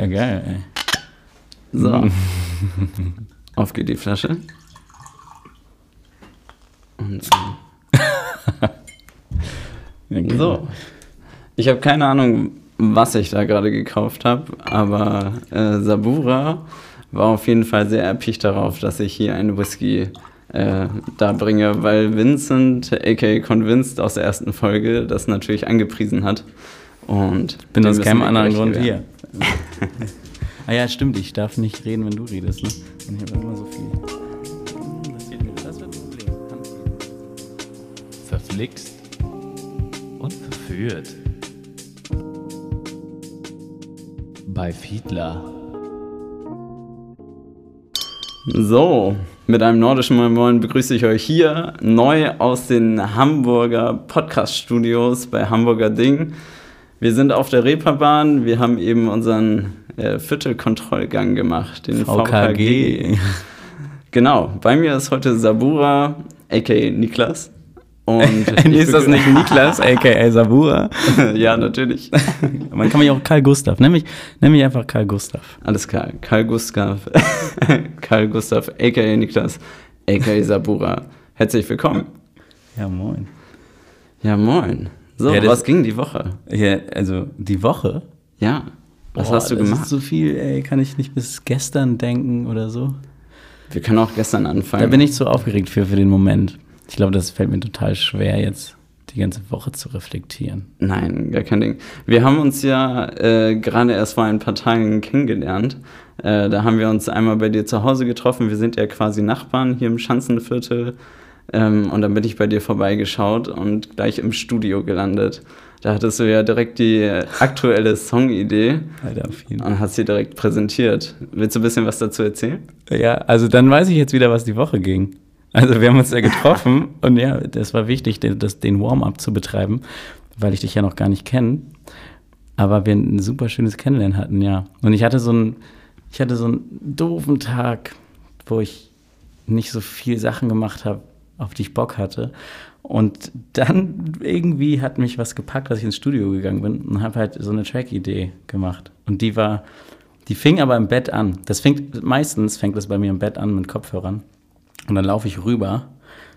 Ja, geil, ey. So. Auf geht die Flasche. Und Ja, so. Ich habe keine Ahnung, was ich da gerade gekauft habe, aber äh, Sabura war auf jeden Fall sehr erpicht darauf, dass ich hier einen Whisky äh, da bringe, weil Vincent, aka Convinced aus der ersten Folge, das natürlich angepriesen hat. Und Bin aus keinem anderen Grund hier. ah ja, stimmt, ich darf nicht reden, wenn du redest, ne? Und ich habe immer so viel. Das wird, ein Problem. Verflixt und verführt. Bei Fiedler. So, mit einem nordischen Moin Moin begrüße ich euch hier neu aus den Hamburger Podcast-Studios bei Hamburger Ding. Wir sind auf der Reeperbahn, wir haben eben unseren äh, Viertelkontrollgang gemacht, den VKG. VKG. Genau, bei mir ist heute Sabura, aka Niklas. Und ist das nicht Niklas, aka Sabura? ja, natürlich. Man kann mich auch Karl Gustav. Nenn mich, nenn mich einfach Karl Gustav. Alles klar, Karl Gustav, Karl Gustav, aka Niklas, aka Sabura. Herzlich willkommen. Ja, moin. Ja, moin. So, Ja, was ging die Woche? Ja, also die Woche. Ja, was Boah, hast du das gemacht? Ist so viel, ey, kann ich nicht bis gestern denken oder so. Wir können auch gestern anfangen. Da bin ich zu aufgeregt für, für den Moment. Ich glaube, das fällt mir total schwer, jetzt die ganze Woche zu reflektieren. Nein, gar kein Ding. Wir haben uns ja äh, gerade erst vor ein paar Tagen kennengelernt. Äh, da haben wir uns einmal bei dir zu Hause getroffen. Wir sind ja quasi Nachbarn hier im Schanzenviertel. Ähm, und dann bin ich bei dir vorbeigeschaut und gleich im Studio gelandet. Da hattest du ja direkt die aktuelle Songidee und hast sie direkt präsentiert. Willst du ein bisschen was dazu erzählen? Ja, also dann weiß ich jetzt wieder, was die Woche ging. Also wir haben uns ja getroffen und ja, das war wichtig, den, das, den Warm-up zu betreiben, weil ich dich ja noch gar nicht kenne. Aber wir ein super schönes Kennenlernen hatten, ja. Und ich hatte so einen, ich hatte so einen doofen Tag, wo ich nicht so viel Sachen gemacht habe, auf die ich Bock hatte. Und dann irgendwie hat mich was gepackt, dass ich ins Studio gegangen bin und habe halt so eine Track-Idee gemacht. Und die war, die fing aber im Bett an. Das fängt, meistens fängt das bei mir im Bett an mit Kopfhörern. Und dann laufe ich rüber,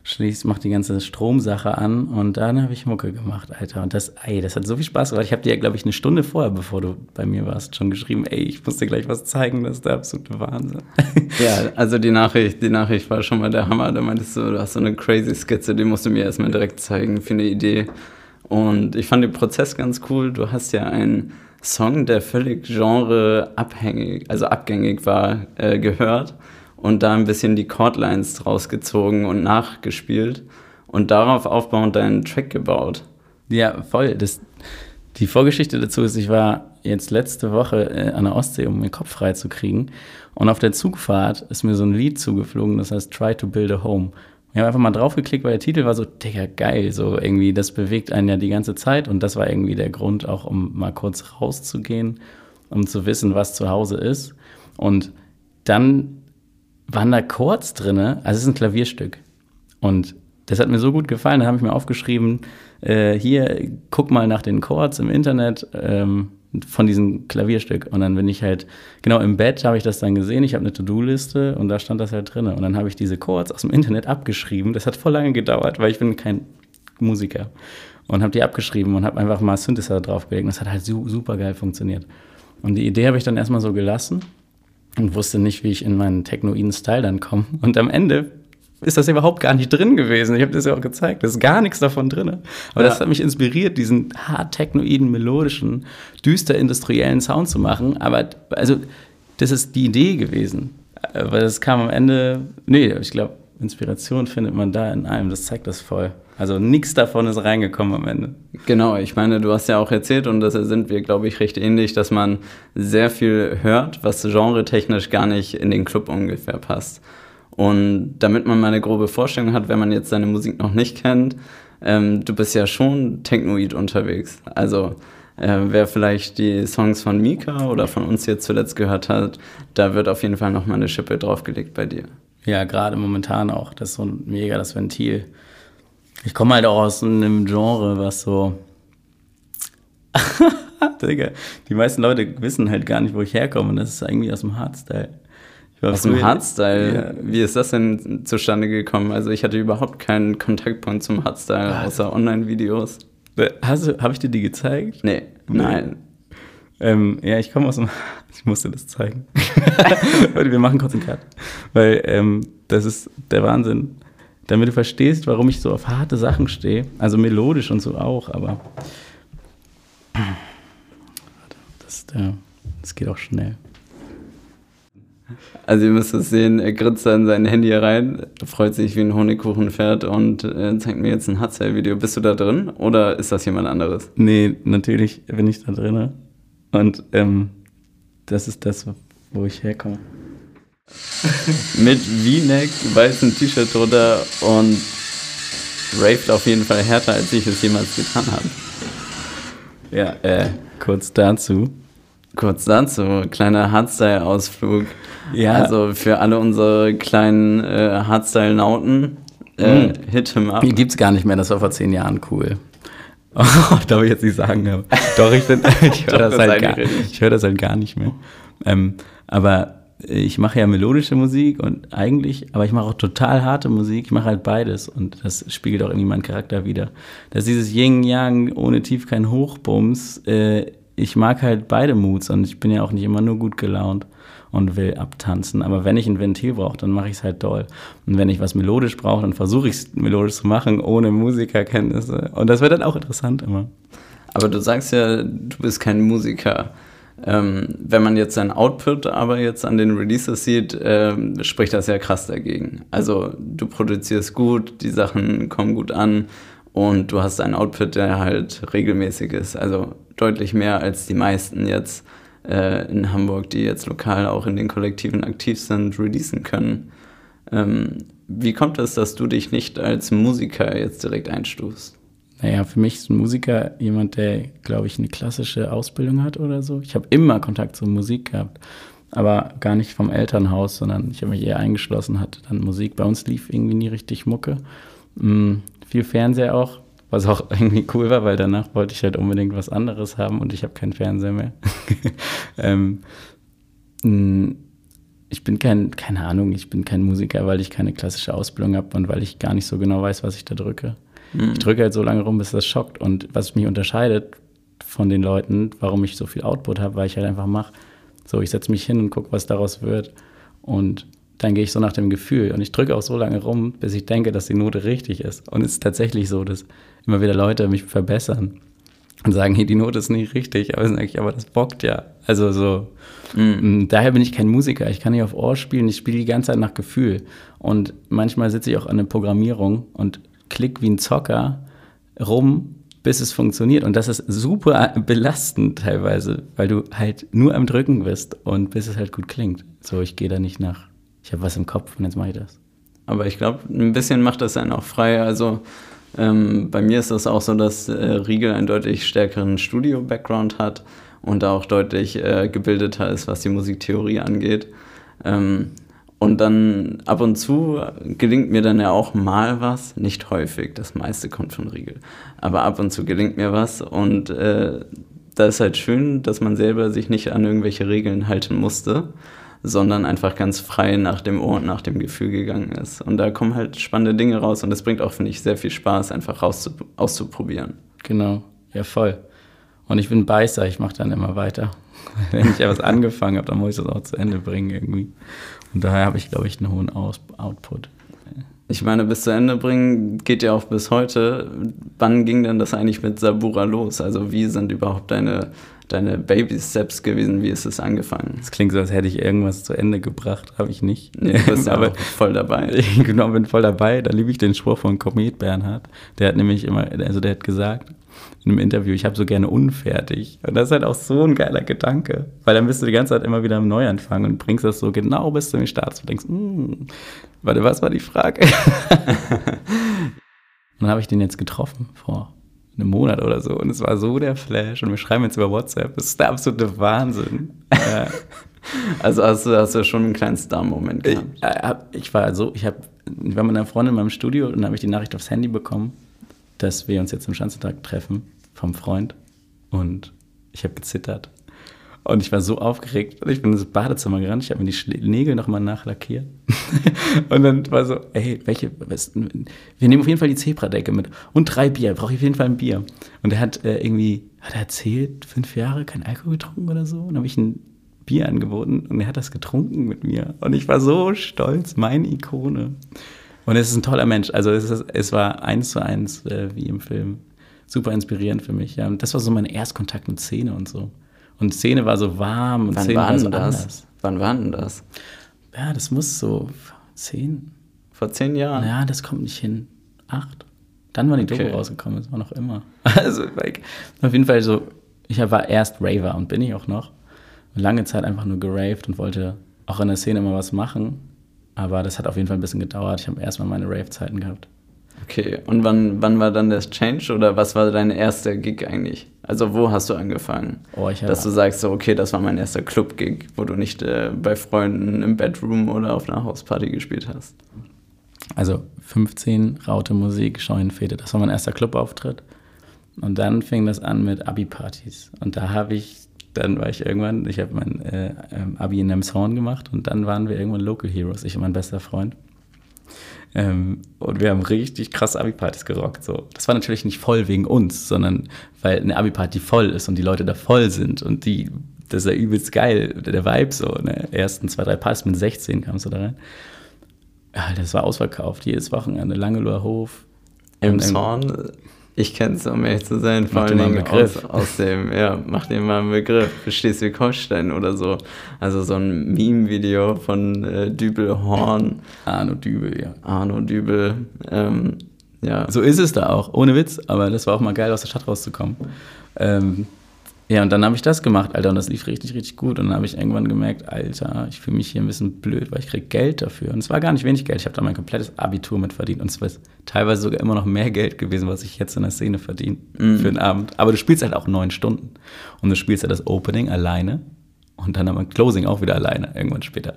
schließlich mache die ganze Stromsache an und dann habe ich Mucke gemacht, Alter. Und das, ey, das hat so viel Spaß gemacht. Ich habe dir ja, glaube ich, eine Stunde vorher, bevor du bei mir warst, schon geschrieben, ey, ich muss dir gleich was zeigen, das ist der absolute Wahnsinn. Ja, also die Nachricht, die Nachricht war schon mal der Hammer. Da meintest du, du hast so eine crazy Skizze, die musst du mir erstmal direkt zeigen für eine Idee. Und ich fand den Prozess ganz cool. Du hast ja einen Song, der völlig genreabhängig, also abgängig war, äh, gehört und da ein bisschen die Chordlines draus gezogen und nachgespielt und darauf aufbauend deinen Track gebaut. Ja, voll. Das, die Vorgeschichte dazu ist, ich war jetzt letzte Woche äh, an der Ostsee, um den Kopf frei zu kriegen. Und auf der Zugfahrt ist mir so ein Lied zugeflogen, das heißt Try to Build a Home. Ich habe einfach mal draufgeklickt, weil der Titel war so, Digga, geil, so irgendwie, das bewegt einen ja die ganze Zeit. Und das war irgendwie der Grund, auch um mal kurz rauszugehen, um zu wissen, was zu Hause ist. Und dann waren da Chords drin, also es ist ein Klavierstück. Und das hat mir so gut gefallen, da habe ich mir aufgeschrieben, äh, hier, guck mal nach den Chords im Internet ähm, von diesem Klavierstück. Und dann bin ich halt, genau im Bett habe ich das dann gesehen, ich habe eine To-Do-Liste und da stand das halt drin. Und dann habe ich diese Chords aus dem Internet abgeschrieben. Das hat voll lange gedauert, weil ich bin kein Musiker. Und habe die abgeschrieben und habe einfach mal Synthesizer draufgelegt. Und das hat halt su super geil funktioniert. Und die Idee habe ich dann erstmal so gelassen und wusste nicht, wie ich in meinen technoiden Style dann komme. Und am Ende ist das überhaupt gar nicht drin gewesen. Ich habe das ja auch gezeigt. Da ist gar nichts davon drin. Aber Ja. das hat mich inspiriert, diesen hart technoiden, melodischen, düster industriellen Sound zu machen. Aber also, das ist die Idee gewesen. Aber das kam am Ende. Nee, ich glaube, Inspiration findet man da in allem. Das zeigt das voll. Also nichts davon ist reingekommen am Ende. Genau, ich meine, du hast ja auch erzählt, und da sind wir, glaube ich, recht ähnlich, dass man sehr viel hört, was genretechnisch gar nicht in den Club ungefähr passt. Und damit man mal eine grobe Vorstellung hat, wenn man jetzt deine Musik noch nicht kennt, ähm, du bist ja schon technoid unterwegs. Also äh, wer vielleicht die Songs von Mika oder von uns jetzt zuletzt gehört hat, da wird auf jeden Fall noch mal eine Schippe draufgelegt bei dir. Ja, gerade momentan auch. Das ist so ein mega das Ventil. Ich komme halt auch aus einem Genre, was so. Digga, die meisten Leute wissen halt gar nicht, wo ich herkomme. Und das ist irgendwie aus dem Hardstyle. Aus dem Hardstyle, Ja. wie ist das denn zustande gekommen? Also ich hatte überhaupt keinen Kontaktpunkt zum Hardstyle, außer Online-Videos. Hast du, habe ich dir die gezeigt? Nee, nein. Ähm, ja, ich komme aus dem. Ich musste das zeigen. Wir machen kurz einen Cut. Weil ähm, das ist der Wahnsinn. Damit du verstehst, warum ich so auf harte Sachen stehe. Also melodisch und so auch, aber. Warte, Das, der, das geht auch schnell. Also ihr müsst es sehen, er grinst da in sein Handy rein, freut sich wie ein Honigkuchenpferd und äh, zeigt mir jetzt ein Hardstyle-Video. Bist du da drin oder ist das jemand anderes? Nee, natürlich bin ich da drin. Und ähm, das ist das, wo ich herkomme. Mit V-Neck, weißem T-Shirt drunter und raved auf jeden Fall härter, als ich es jemals getan habe. Ja, äh, kurz dazu. Kurz dazu, kleiner Hardstyle-Ausflug. Ja. Also für alle unsere kleinen äh, Hardstyle-Nauten, äh, Mhm. hit him up. Die gibt's gar nicht mehr, das war vor zehn Jahren cool. Oh, darf ich jetzt nicht sagen, aber doch, ich, bin- ich höre das, das halt gar, ich hör das halt gar nicht mehr. Ähm, aber ich mache ja melodische Musik und eigentlich, aber ich mache auch total harte Musik, ich mache halt beides und das spiegelt auch irgendwie meinen Charakter wieder. Das ist dieses Yin-Yang, ohne Tief kein Hochbums. Äh, ich mag halt beide Moods und ich bin ja auch nicht immer nur gut gelaunt und will abtanzen. Aber wenn ich ein Ventil brauche, dann mache ich es halt doll. Und wenn ich was melodisch brauche, dann versuche ich es melodisch zu machen, ohne Musikerkenntnisse. Und das wird dann auch interessant immer. Aber du sagst ja, du bist kein Musiker. Ähm, wenn man jetzt sein Output aber jetzt an den Releases sieht, ähm, spricht das ja krass dagegen. Also du produzierst gut, die Sachen kommen gut an und du hast einen Output, der halt regelmäßig ist. Also deutlich mehr als die meisten jetzt äh, in Hamburg, die jetzt lokal auch in den Kollektiven aktiv sind, releasen können. Ähm, wie kommt es, dass du dich nicht als Musiker jetzt direkt einstufst? Naja, für mich ist ein Musiker jemand, der, glaube ich, eine klassische Ausbildung hat oder so. Ich habe immer Kontakt zur Musik gehabt, aber gar nicht vom Elternhaus, sondern ich habe mich eher eingeschlossen, hatte dann Musik. Bei uns lief irgendwie nie richtig Mucke. Mm, viel Fernseher auch, was auch irgendwie cool war, weil danach wollte ich halt unbedingt was anderes haben und ich habe keinen Fernseher mehr. ähm, ich bin kein, keine Ahnung, ich bin kein Musiker, weil ich keine klassische Ausbildung habe und weil ich gar nicht so genau weiß, was ich da drücke. Ich drücke halt so lange rum, bis das schockt. Und was mich unterscheidet von den Leuten, warum ich so viel Output habe, weil ich halt einfach mache, so, ich setze mich hin und gucke, was daraus wird. Und dann gehe ich so nach dem Gefühl. Und ich drücke auch so lange rum, bis ich denke, dass die Note richtig ist. Und es ist tatsächlich so, dass immer wieder Leute mich verbessern und sagen, hey, die Note ist nicht richtig. Aber dann sage ich, aber das bockt ja. Also so, Mm, Daher bin ich kein Musiker. Ich kann nicht auf Ohr spielen. Ich spiele die ganze Zeit nach Gefühl. Und manchmal sitze ich auch an der Programmierung und klick wie ein Zocker rum, bis es funktioniert. Und das ist super belastend teilweise, weil du halt nur am Drücken bist und bis es halt gut klingt. So, ich gehe da nicht nach, ich habe was im Kopf und jetzt mache ich das. Aber ich glaube, ein bisschen macht das einen auch frei. Also ähm, bei mir ist das auch so, dass äh, Riegel einen deutlich stärkeren Studio-Background hat und auch deutlich äh, gebildeter ist, was die Musiktheorie angeht. Ähm, und dann ab und zu gelingt mir dann ja auch mal was, nicht häufig, das meiste kommt von Riegel, aber ab und zu gelingt mir was und äh, da ist halt schön, dass man selber sich nicht an irgendwelche Regeln halten musste, sondern einfach ganz frei nach dem Ohr und nach dem Gefühl gegangen ist. Und da kommen halt spannende Dinge raus und das bringt auch, finde ich, sehr viel Spaß, einfach raus auszuprobieren. Genau, ja voll. Und ich bin Beißer, ich mache dann immer weiter. Wenn ich ja was angefangen habe, dann muss ich das auch zu Ende bringen irgendwie. Und daher habe ich, glaube ich, einen hohen Aus Output. Ich meine, bis zu Ende bringen geht ja auch bis heute. Wann ging denn das eigentlich mit Sabura los? Also wie sind überhaupt deine, deine Baby-Steps gewesen? Wie ist es angefangen? Das klingt so, als hätte ich irgendwas zu Ende gebracht. Habe ich nicht. Nee, du bist aber voll dabei. ich genau, bin voll dabei. Da liebe ich den Spruch von Komet Bernhard. Der hat nämlich immer, also der hat gesagt in einem Interview, ich habe so gerne unfertig. Und das ist halt auch so ein geiler Gedanke. Weil dann bist du die ganze Zeit immer wieder am Neuanfang und bringst das so genau bis zum Start. Du denkst, hm, warte, was war die Frage? und dann habe ich den jetzt getroffen vor einem Monat oder so. Und es war so der Flash. Und wir schreiben jetzt über WhatsApp. Das ist der absolute Wahnsinn. ja. Also hast du, hast du schon einen kleinen Star-Moment Ich, gehabt. äh, hab- ich war so, ich, hab, ich war mit einer Freundin in meinem Studio und dann habe ich die Nachricht aufs Handy bekommen, dass wir uns jetzt im Schanzentag treffen vom Freund. Und Ich habe gezittert. Und ich war so aufgeregt und ich bin ins Badezimmer gerannt. Ich habe mir die Nägel nochmal nachlackiert. und dann war so, ey, welche, was, wir nehmen auf jeden Fall die Zebradecke mit. Und drei Bier, brauche ich auf jeden Fall ein Bier. Und er hat äh, irgendwie, hat er erzählt, fünf Jahre kein Alkohol getrunken oder so. Und dann habe ich ein Bier angeboten und er hat das getrunken mit mir. Und ich war so stolz, meine Ikone. Und es ist ein toller Mensch. Also es, ist, es war eins zu eins äh, wie im Film. Super inspirierend für mich. Ja. Und das war so mein Erstkontakt mit Szene und so. Und Szene war so warm und Wann Szene war so denn das? anders. Wann war denn das? Ja, das muss so zehn. Vor zehn Jahren? Ja, das kommt nicht hin. Acht. Dann war die Okay. Doku rausgekommen, das war noch immer. Also, like, auf jeden Fall so, ich war erst Raver und bin ich auch noch. Lange Zeit einfach nur geraved und wollte auch in der Szene immer was machen. Aber das hat auf jeden Fall ein bisschen gedauert. Ich habe erstmal meine Rave-Zeiten gehabt. Okay, und wann, wann war dann das Change oder was war dein erster Gig eigentlich? Also wo hast du angefangen? Oh, ich Dass du sagst, so, okay, das war mein erster Club-Gig, wo du nicht äh, bei Freunden im Bedroom oder auf einer Hausparty gespielt hast. Also 15, Raute Musik, Scheunenfete, das war mein erster Clubauftritt. Und dann fing das an mit Abi-Partys. Und da habe ich, dann war ich irgendwann, ich habe mein äh, ähm, Abi in Nemshorn gemacht und dann waren wir irgendwann Local Heroes, ich und mein bester Freund. Ähm, und wir haben richtig krass Abi-Partys gerockt. So. Das war natürlich nicht voll wegen uns, sondern weil eine Abi-Party voll ist und die Leute da voll sind und die, das ist ja übelst geil, der Vibe so. Ne? Ersten zwei, drei Partys mit 16 kamst du da rein. Ja, das war ausverkauft, jedes Wochenende, Langeloher Hof. Im Zorn, ich kenne es, um ehrlich zu sein, vor mal einen Begriff. aus, aus dem, ja, mach dir mal einen Begriff, Schleswig-Holstein oder so. Also so ein Meme-Video von äh, Dübel Horn, Arno Dübel, ja. Arno Dübel, ähm, ja. So ist es da auch, ohne Witz, aber das war auch mal geil, aus der Stadt rauszukommen. Ähm, ja, und dann habe ich das gemacht, Alter, und das lief richtig, richtig gut. Und dann habe ich irgendwann gemerkt, Alter, ich fühle mich hier ein bisschen blöd, weil ich kriege Geld dafür. Und es war gar nicht wenig Geld, ich habe da mein komplettes Abitur mit verdient. Und es war teilweise sogar immer noch mehr Geld gewesen, was ich jetzt in der Szene verdiene für den Abend. Aber du spielst halt auch neun Stunden. Und du spielst halt das Opening alleine und dann aber Closing auch wieder alleine, irgendwann später.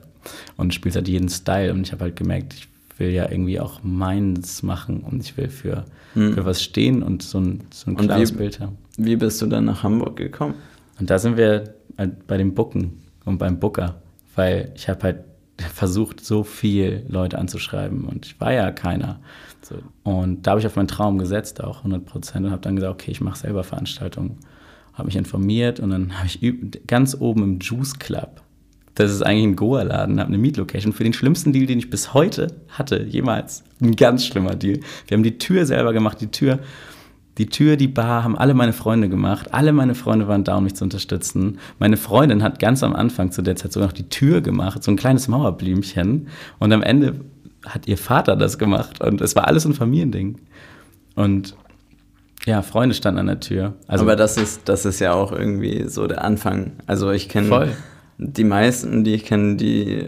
Und du spielst halt jeden Style. Und ich habe halt gemerkt, ich will ja irgendwie auch meins machen und ich will für, für was stehen und so ein, so ein klares Bild haben. Wie bist du dann nach Hamburg gekommen? Und da sind wir halt bei dem Booken und beim Booker, weil ich habe halt versucht, so viel Leute anzuschreiben und ich war ja keiner. So. Und da habe ich auf meinen Traum gesetzt, auch 100 Prozent, und habe dann gesagt, okay, ich mache selber Veranstaltungen. Habe mich informiert und dann habe ich ganz oben im Juice Club, das ist eigentlich ein Goa-Laden, habe eine Mietlocation für den schlimmsten Deal, den ich bis heute hatte, jemals. Ein ganz schlimmer Deal. Wir haben die Tür selber gemacht, die Tür die Tür, die Bar haben alle meine Freunde gemacht. Alle meine Freunde waren da, um mich zu unterstützen. Meine Freundin hat ganz am Anfang zu der Zeit sogar noch die Tür gemacht, so ein kleines Mauerblümchen. Und am Ende hat ihr Vater das gemacht. Und es war alles ein Familiending. Und ja, Freunde standen an der Tür. Also, Aber das ist, das ist ja auch irgendwie so der Anfang. Also ich kenne die meisten, die ich kenne, die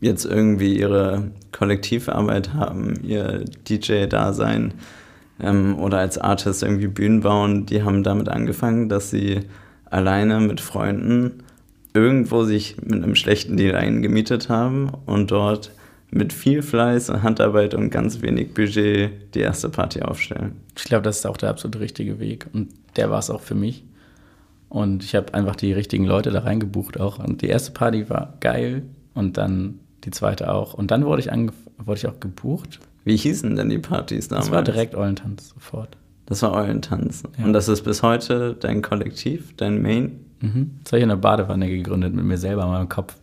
jetzt irgendwie ihre Kollektivarbeit haben, ihr DJ-Dasein ähm, oder als Artist irgendwie Bühnen bauen, die haben damit angefangen, dass sie alleine mit Freunden irgendwo sich mit einem schlechten Deal eingemietet haben und dort mit viel Fleiß und Handarbeit und ganz wenig Budget die erste Party aufstellen. ich glaube, das ist auch der absolut richtige Weg. Und der war es auch für mich. Und ich habe einfach die richtigen Leute da reingebucht auch. Und die erste Party war geil und dann die zweite auch. Und dann wurde ich, wurde ich auch gebucht. Wie hießen denn die Partys damals? Das war direkt Eulentanz sofort. Das war Eulentanz. Ja. Und das ist bis heute dein Kollektiv, dein Main. Mhm. Das habe ich in der Badewanne gegründet mit mir selber in meinem Kopf.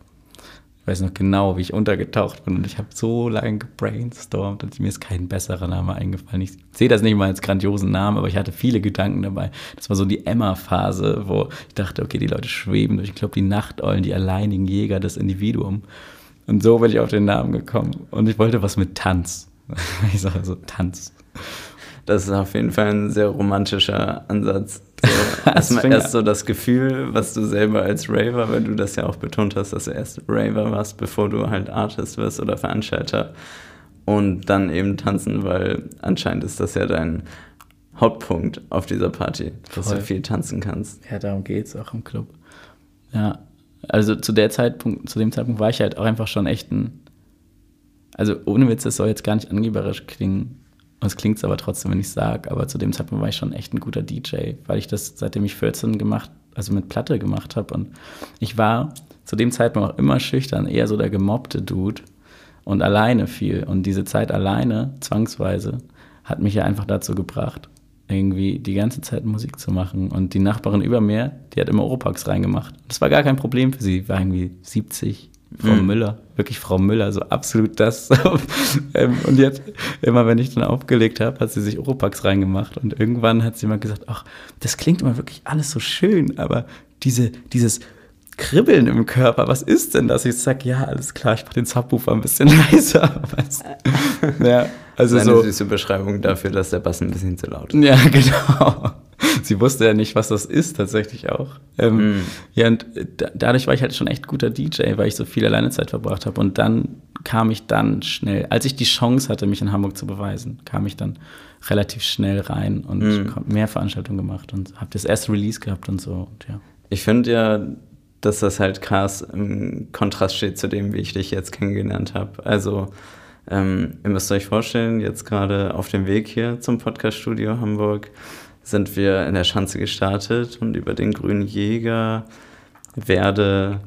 Ich weiß noch genau, wie ich untergetaucht bin und ich habe so lange gebrainstormt und mir ist kein besserer Name eingefallen. Ich sehe das nicht mal als grandiosen Namen, aber ich hatte viele Gedanken dabei. Das war so die Emma-Phase, wo ich dachte, okay, die Leute schweben durch, ich glaube, die Nachteulen, die alleinigen Jäger, das Individuum. Und so bin ich auf den Namen gekommen. Und ich wollte was mit Tanz. Ich sage so, Tanz. Das ist auf jeden Fall ein sehr romantischer Ansatz. So, erstmal erst so das Gefühl, was du selber als Raver, weil du das ja auch betont hast, dass du erst Raver warst, bevor du halt Artist wirst oder Veranstalter. Und dann eben tanzen, weil anscheinend ist das ja dein Hauptpunkt auf dieser Party, dass Voll. du viel tanzen kannst. Ja, darum geht es auch im Club. Ja, also zu der Zeitpunkt, zu dem Zeitpunkt war ich halt auch einfach schon echt ein. Also ohne Witz, das soll jetzt gar nicht angeberisch klingen. Und es klingt aber trotzdem, wenn ich sage, aber zu dem Zeitpunkt war ich schon echt ein guter DJ, weil ich das, seitdem ich 14 gemacht also mit Platte gemacht habe. Und ich war zu dem Zeitpunkt auch immer schüchtern, eher so der gemobbte Dude und alleine viel. Und diese Zeit alleine, zwangsweise, hat mich ja einfach dazu gebracht, irgendwie die ganze Zeit Musik zu machen. Und die Nachbarin über mir, die hat immer Oropax reingemacht. Das war gar kein Problem für sie, war irgendwie 70. Frau Mhm. Müller, wirklich Frau Müller, so absolut das. Ähm, und jetzt, immer wenn ich dann aufgelegt habe, hat sie sich Oropax reingemacht. Und irgendwann hat sie mal gesagt, ach, das klingt immer wirklich alles so schön, aber diese, dieses Kribbeln im Körper, was ist denn das? Ich sag, ja, alles klar, ich mach den Subwoofer ein bisschen leiser. Ja, also Seine so. süße Beschreibung dafür, dass der Bass ein bisschen zu laut ist. Ja, genau. Sie wusste ja nicht, was das ist, tatsächlich auch. Ähm, Ja, und da, dadurch war ich halt schon echt guter DJ, weil ich so viel alleine Zeit verbracht habe. Und dann kam ich dann schnell, als ich die Chance hatte, mich in Hamburg zu beweisen, kam ich dann relativ schnell rein und hab mehr Veranstaltungen gemacht und habe das erste Release gehabt und so. Und ja. Ich finde ja, dass das halt krass im Kontrast steht zu dem, wie ich dich jetzt kennengelernt habe. Also, ähm, ihr müsst euch vorstellen, jetzt gerade auf dem Weg hier zum Podcaststudio Hamburg sind wir in der Schanze gestartet und über den Grünen Jäger, Werde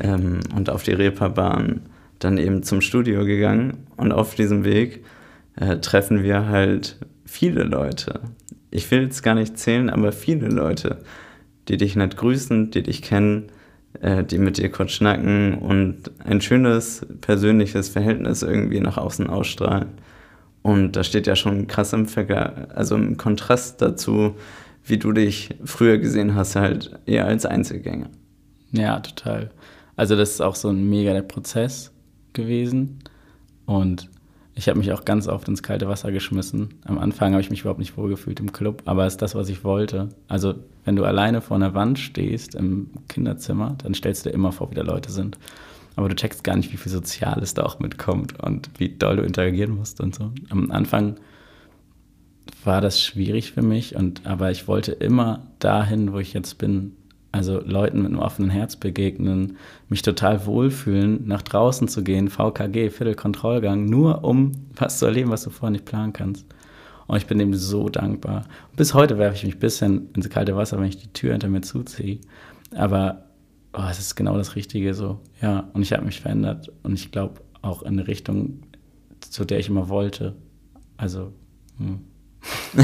ähm, und auf die Reeperbahn dann eben zum Studio gegangen. Und auf diesem Weg äh, treffen wir halt viele Leute. Ich will jetzt gar nicht zählen, aber viele Leute, die dich nicht grüßen, die dich kennen, äh, die mit dir kurz schnacken und ein schönes persönliches Verhältnis irgendwie nach außen ausstrahlen. Und das steht ja schon krass im Vergleich, also im Kontrast dazu, wie du dich früher gesehen hast, halt eher als Einzelgänger. Ja, total. Also das ist auch so ein mega der Prozess gewesen. Und ich habe mich auch ganz oft ins kalte Wasser geschmissen. Am Anfang habe ich mich überhaupt nicht wohlgefühlt im Club, aber es ist das, was ich wollte. Also wenn du alleine vor einer Wand stehst im Kinderzimmer, dann stellst du dir immer vor, wie da Leute sind. Aber du checkst gar nicht, wie viel Soziales da auch mitkommt und wie doll du interagieren musst und so. Am Anfang war das schwierig für mich, und, aber ich wollte immer dahin, wo ich jetzt bin. Also Leuten mit einem offenen Herz begegnen, mich total wohlfühlen, nach draußen zu gehen, VKG, Viertelkontrollgang, nur um was zu erleben, was du vorher nicht planen kannst. Und ich bin dem so dankbar. Bis heute werfe ich mich ein bisschen ins kalte Wasser, wenn ich die Tür hinter mir zuziehe. Aber oh, es ist genau das Richtige so. Ja, und ich habe mich verändert und ich glaube auch in eine Richtung, zu der ich immer wollte. Also, hm.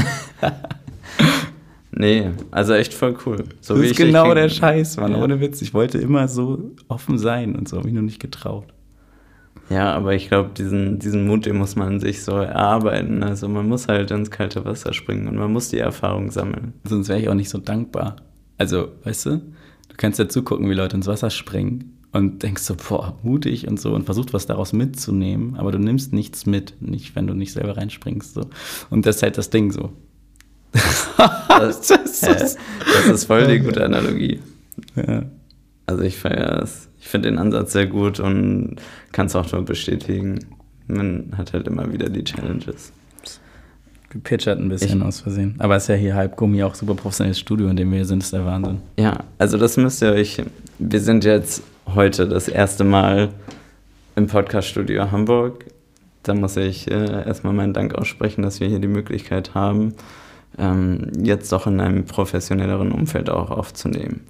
Nee, also echt voll cool. So das wie ist ich genau der Scheiß, Mann. Ja. Ohne Witz. Ich wollte immer so offen sein und so, habe mich nur nicht getraut. Ja, aber ich glaube, diesen, diesen Mut, den muss man sich so erarbeiten. Also man muss halt ins kalte Wasser springen und man muss die Erfahrung sammeln. Sonst wäre ich auch nicht so dankbar. Also, weißt du kannst ja zugucken, wie Leute ins Wasser springen und denkst so, boah, mutig und so und versuchst was daraus mitzunehmen, aber du nimmst nichts mit, nicht, wenn du nicht selber reinspringst. So. Und das ist halt das Ding so. Das, Das ist- das ist voll die gute Analogie. Ja. Also ich feiere es. Ich finde den Ansatz sehr gut und kann es auch nur bestätigen. Man hat halt immer wieder die Challenges. Gepitchert ein bisschen Ich- aus Versehen. Aber es ist ja hier Halbgummi auch super professionelles Studio, in dem wir hier sind, ist der Wahnsinn. Ja, also das müsst ihr euch. Wir sind jetzt heute das erste Mal im Podcaststudio Hamburg. Da muss ich äh, erstmal meinen Dank aussprechen, dass wir hier die Möglichkeit haben, ähm, jetzt doch in einem professionelleren Umfeld auch aufzunehmen.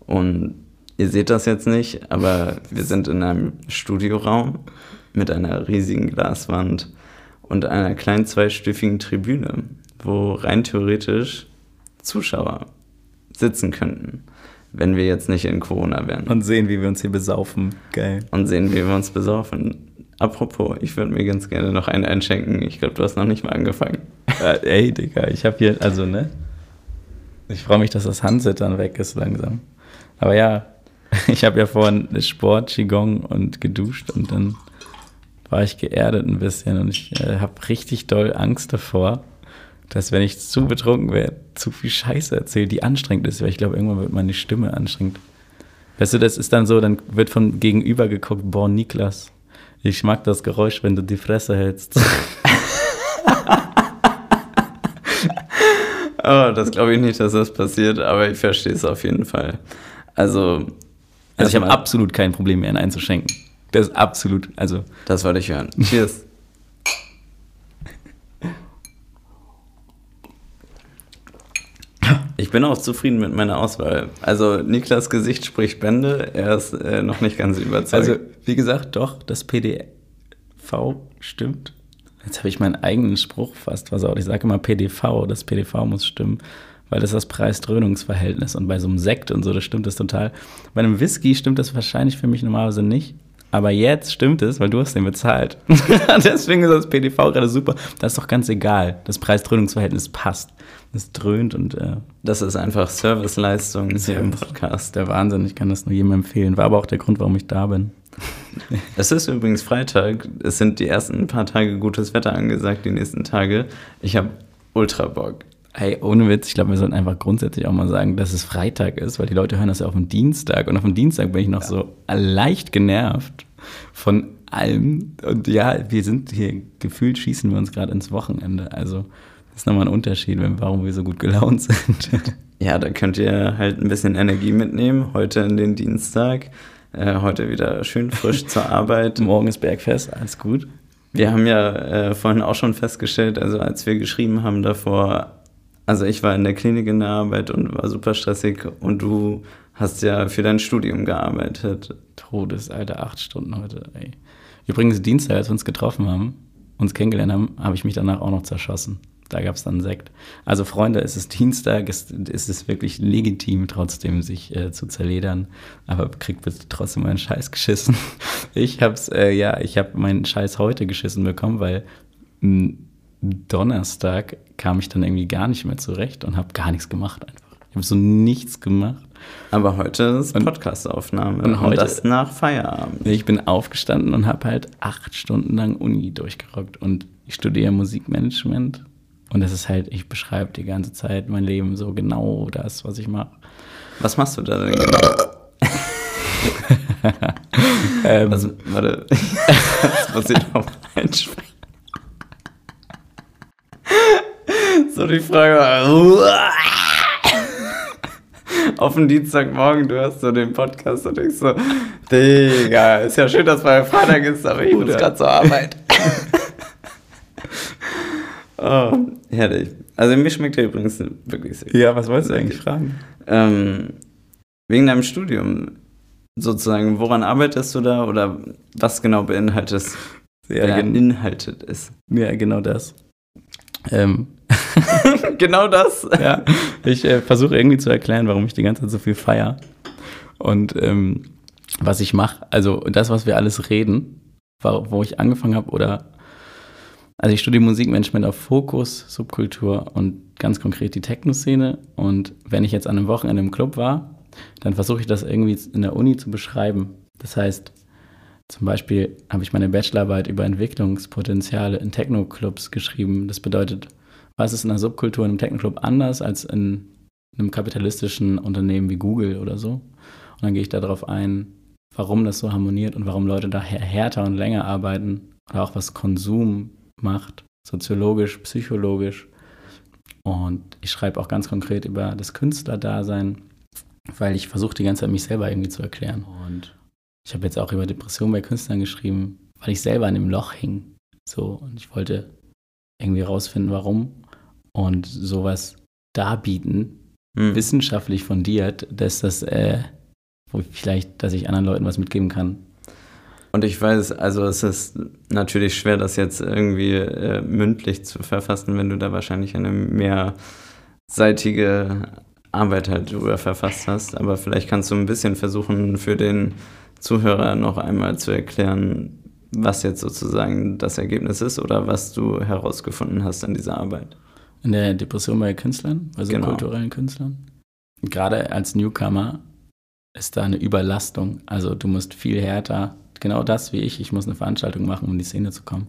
Und ihr seht das jetzt nicht, aber wir sind in einem Studioraum mit einer riesigen Glaswand und einer kleinen zweistufigen Tribüne, wo rein theoretisch Zuschauer sitzen könnten, wenn wir jetzt nicht in Corona wären Und sehen, wie wir uns hier besaufen. Geil. und sehen, wie wir uns besaufen. Apropos, ich würde mir ganz gerne noch einen einschenken. Ich glaube, du hast noch nicht mal angefangen. Äh, ey, Digga, ich habe hier, also, ne? Ich freue mich, dass das Handset dann weg ist langsam. Aber ja, ich habe ja vorhin Sport, Qigong und geduscht und dann war ich geerdet ein bisschen und ich äh, habe richtig doll Angst davor, dass wenn ich zu betrunken werde, zu viel Scheiße erzähle, die anstrengend ist, weil ich glaube, irgendwann wird meine Stimme anstrengend. Weißt du, das ist dann so, dann wird von gegenüber geguckt, boah, Niklas, ich mag das Geräusch, wenn du die Fresse hältst. Oh, das glaube ich nicht, dass das passiert, aber ich verstehe es auf jeden Fall. Also, Also ich habe absolut kein Problem mehr, ihn einzuschenken. Das ist absolut, also Das wollte ich hören. Cheers. Ich bin auch zufrieden mit meiner Auswahl. Also Niklas Gesicht spricht Bände, er ist äh, noch nicht ganz überzeugt. Also, wie gesagt, doch, das PDV stimmt. Jetzt habe ich meinen eigenen Spruch fast versaut. Ich sage immer PDV, das PDV muss stimmen, weil das ist das Preis-Dröhnungsverhältnis. Und bei so einem Sekt und so, das stimmt das total. Bei einem Whisky stimmt das wahrscheinlich für mich normalerweise nicht. Aber jetzt stimmt es, weil du hast den bezahlt. Deswegen ist das PDV gerade super. Das ist doch ganz egal. Das Preis-Dröhnungsverhältnis passt. Es dröhnt und äh, das ist einfach Serviceleistung hier im Podcast. der Wahnsinn. Ich kann das nur jedem empfehlen. War aber auch der Grund, warum ich da bin. Es ist übrigens Freitag. Es sind die ersten paar Tage gutes Wetter angesagt, die nächsten Tage. Ich habe ultra Bock. Hey, ohne Witz, ich glaube, wir sollten einfach grundsätzlich auch mal sagen, dass es Freitag ist, weil die Leute hören das ja auf dem Dienstag. Und auf dem Dienstag bin ich noch ja. so leicht genervt von allem. Und ja, wir sind hier, gefühlt schießen wir uns gerade ins Wochenende. Also, das ist nochmal ein Unterschied, warum wir so gut gelaunt sind. Ja, da könnt ihr halt ein bisschen Energie mitnehmen. Heute in den Dienstag. Äh, heute wieder schön frisch zur Arbeit. Morgen ist Bergfest, alles gut. Wir haben ja äh, vorhin auch schon festgestellt, also als wir geschrieben haben davor, also ich war in der Klinik in der Arbeit und war super stressig und du hast ja für dein Studium gearbeitet. Todesalter, acht Stunden heute, ey. Übrigens, Dienstag, als wir uns getroffen haben, uns kennengelernt haben, habe ich mich danach auch noch zerschossen. Da gab es dann Sekt. Also Freunde, es ist Dienstag, es, es ist wirklich legitim, trotzdem sich äh, zu zerledern. Aber kriegt bitte trotzdem meinen Scheiß geschissen. Ich hab's, äh, ja, ich habe meinen Scheiß heute geschissen bekommen, weil Donnerstag kam ich dann irgendwie gar nicht mehr zurecht und habe gar nichts gemacht einfach. Ich habe so nichts gemacht. Aber heute ist Podcastaufnahme und, heute, und das nach Feierabend. Ich bin aufgestanden und habe halt acht Stunden lang Uni durchgerockt und ich studiere Musikmanagement und das ist halt, ich beschreibe die ganze Zeit mein Leben so genau das, was ich mache. Was machst du da denn genau? ähm, was, warte, das muss ich noch einsprechen. So die Frage war, auf den Dienstagmorgen, du hast so den Podcast und ich so, Digga, ist ja schön, dass mein Freitag ist, aber ich Bruder. muss gerade zur Arbeit. oh, herrlich. Also mir schmeckt der übrigens wirklich sehr Ja, was wolltest du eigentlich fragen? Ähm, wegen deinem Studium sozusagen, woran arbeitest du da oder was genau beinhaltet, ja, beinhaltet es? Ja, genau das. Ähm, genau das. ja, ich äh, versuche irgendwie zu erklären, warum ich die ganze Zeit so viel feier. Und ähm, was ich mache, also das, was wir alles reden, wo ich angefangen habe oder also ich studiere Musikmanagement auf Fokus, Subkultur und ganz konkret die Techno-Szene. Und wenn ich jetzt an einem Wochenende im Club war, dann versuche ich das irgendwie in der Uni zu beschreiben. Das heißt, zum Beispiel habe ich meine Bachelorarbeit über Entwicklungspotenziale in Techno-Clubs geschrieben. Das bedeutet, was ist in einer Subkultur in einem Techno-Club anders als in einem kapitalistischen Unternehmen wie Google oder so? Und dann gehe ich darauf ein, warum das so harmoniert und warum Leute da härter und länger arbeiten oder auch was Konsum macht, soziologisch, psychologisch. Und ich schreibe auch ganz konkret über das Künstlerdasein, weil ich versuche die ganze Zeit mich selber irgendwie zu erklären. Und ich habe jetzt auch über Depressionen bei Künstlern geschrieben, weil ich selber in dem Loch hing. So, und ich wollte irgendwie rausfinden, warum. Und sowas darbieten, hm. wissenschaftlich fundiert, dass das, äh, wo ich vielleicht, dass ich anderen Leuten was mitgeben kann. Und ich weiß, also es ist natürlich schwer, das jetzt irgendwie äh, mündlich zu verfassen, wenn du da wahrscheinlich eine mehrseitige Arbeit halt drüber verfasst hast. Aber vielleicht kannst du ein bisschen versuchen, für den Zuhörer noch einmal zu erklären, was jetzt sozusagen das Ergebnis ist oder was du herausgefunden hast in dieser Arbeit. In der Depression bei Künstlern, also genau. kulturellen Künstlern. Gerade als Newcomer ist da eine Überlastung. Also du musst viel härter, genau das wie ich, ich muss eine Veranstaltung machen, um in die Szene zu kommen.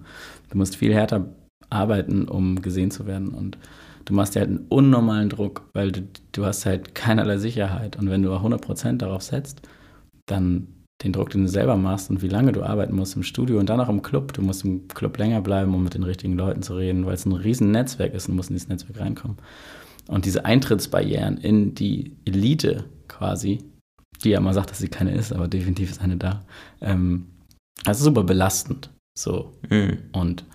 Du musst viel härter arbeiten, um gesehen zu werden. Und du machst dir halt einen unnormalen Druck, weil du, du hast halt keinerlei Sicherheit. Und wenn du 100% darauf setzt, dann den Druck, den du selber machst und wie lange du arbeiten musst im Studio und dann auch im Club. Du musst im Club länger bleiben, um mit den richtigen Leuten zu reden, weil es ein riesen Netzwerk ist und musst in dieses Netzwerk reinkommen. Und diese Eintrittsbarrieren in die Elite quasi, die ja mal sagt, dass sie keine ist, aber definitiv ist eine da, ähm, das ist super belastend. So. Mhm. Und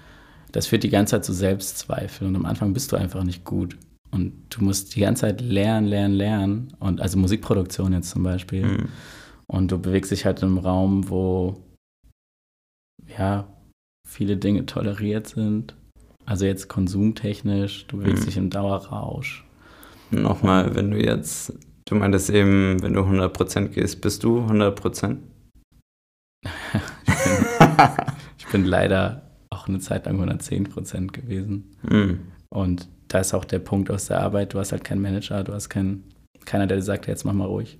das führt die ganze Zeit zu Selbstzweifeln. Und am Anfang bist du einfach nicht gut. Und du musst die ganze Zeit lernen, lernen, lernen. Und also Musikproduktion jetzt zum Beispiel. Mhm. Und du bewegst dich halt in einem Raum, wo ja viele Dinge toleriert sind. Also jetzt konsumtechnisch, du bewegst Mhm. dich im Dauerrausch. Nochmal, wenn du jetzt, du meintest eben, wenn du 100% gehst, bist du 100%? Ich bin leider auch eine Zeit lang 110 Prozent gewesen. Mhm. Und da ist auch der Punkt aus der Arbeit, du hast halt keinen Manager, du hast keinen, keiner, der dir sagt, jetzt mach mal ruhig.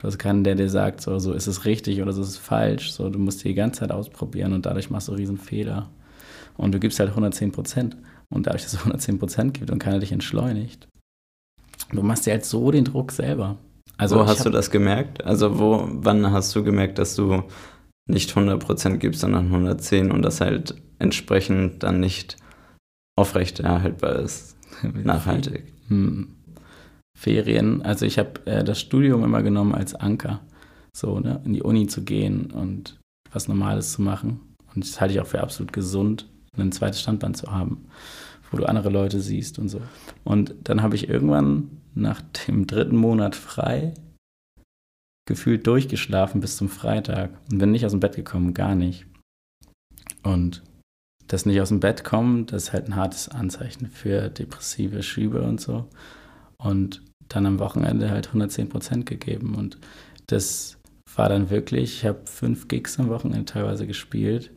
Du hast keinen, der dir sagt, so, so ist es richtig oder so ist es falsch. So, du musst die ganze Zeit ausprobieren und dadurch machst du riesen Fehler. Und du gibst halt 110 Prozent. Und dadurch, dass es 110 Prozent gibt und keiner dich entschleunigt, du machst dir halt so den Druck selber. Also wo hast du das gemerkt? Also wo, wann hast du gemerkt, dass du nicht 100% gibst, sondern 110 und das halt entsprechend dann nicht aufrechterhaltbar ist, nachhaltig? Hm. Ferien, also ich habe äh, das Studium immer genommen als Anker, so ne, in die Uni zu gehen und was Normales zu machen. Und das halte ich auch für absolut gesund, ein zweites Standbein zu haben, wo du andere Leute siehst und so. Und dann habe ich irgendwann nach dem dritten Monat frei gefühlt durchgeschlafen bis zum Freitag und bin nicht aus dem Bett gekommen, gar nicht. Und das nicht aus dem Bett kommen, das ist halt ein hartes Anzeichen für depressive Schübe und so. Und dann am Wochenende halt 110 Prozent gegeben. Und das war dann wirklich, ich habe fünf Gigs am Wochenende teilweise gespielt.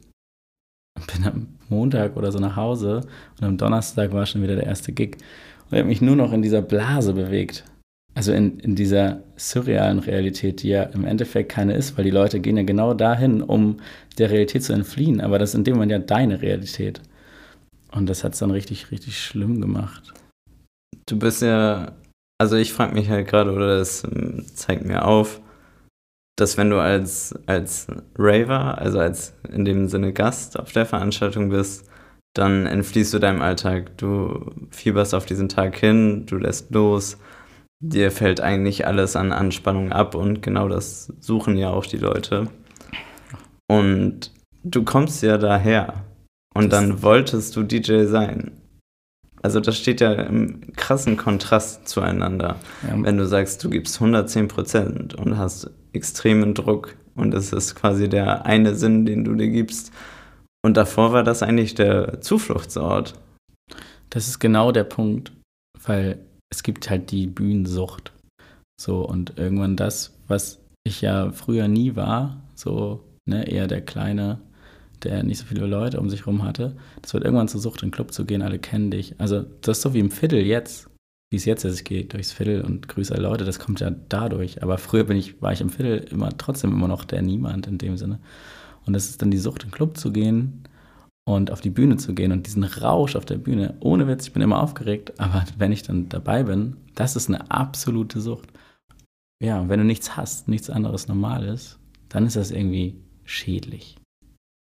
Bin am Montag oder so nach Hause und am Donnerstag war schon wieder der erste Gig. Und ich habe mich nur noch in dieser Blase bewegt. Also in, in dieser surrealen Realität, die ja im Endeffekt keine ist, weil die Leute gehen ja genau dahin, um der Realität zu entfliehen. Aber das ist in dem Moment ja deine Realität. Und das hat es dann richtig, richtig schlimm gemacht. Du bist ja, also ich frage mich halt gerade, oder das zeigt mir auf, dass wenn du als, als Raver, also als in dem Sinne Gast auf der Veranstaltung bist, dann entfliehst du deinem Alltag. Du fieberst auf diesen Tag hin, du lässt los, dir fällt eigentlich alles an Anspannung ab und genau das suchen ja auch die Leute. Und du kommst ja daher und Das- dann wolltest du DJ sein. Also das steht ja im krassen Kontrast zueinander. Ja, Wenn du sagst, du gibst 110% und hast extremen Druck und es ist quasi der eine Sinn, den du dir gibst. Und davor war das eigentlich der Zufluchtsort. Das ist genau der Punkt, weil es gibt halt die Bühnensucht. So, und irgendwann das, was ich ja früher nie war, so, ne, eher der Kleine, der nicht so viele Leute um sich rum hatte, das wird irgendwann zur Sucht, in den Club zu gehen, alle kennen dich. Also, das ist so wie im Viertel jetzt, wie es jetzt ist, ich gehe durchs Viertel und grüße alle Leute, das kommt ja dadurch. Aber früher bin ich, war ich im Viertel immer trotzdem immer noch der Niemand in dem Sinne. Und das ist dann die Sucht, in den Club zu gehen und auf die Bühne zu gehen und diesen Rausch auf der Bühne, ohne Witz, ich bin immer aufgeregt, aber wenn ich dann dabei bin, das ist eine absolute Sucht. Ja, wenn du nichts hast, nichts anderes Normales, dann ist das irgendwie schädlich.